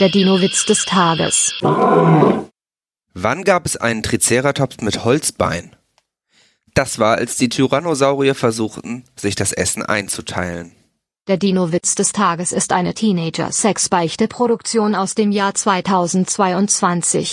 Der Dino-Witz des Tages. Wann gab es einen Triceratops mit Holzbein? Das war, als die Tyrannosaurier versuchten, sich das Essen einzuteilen. Der Dino-Witz des Tages ist eine Teenager-Sex-Beichte-Produktion aus dem Jahr 2022.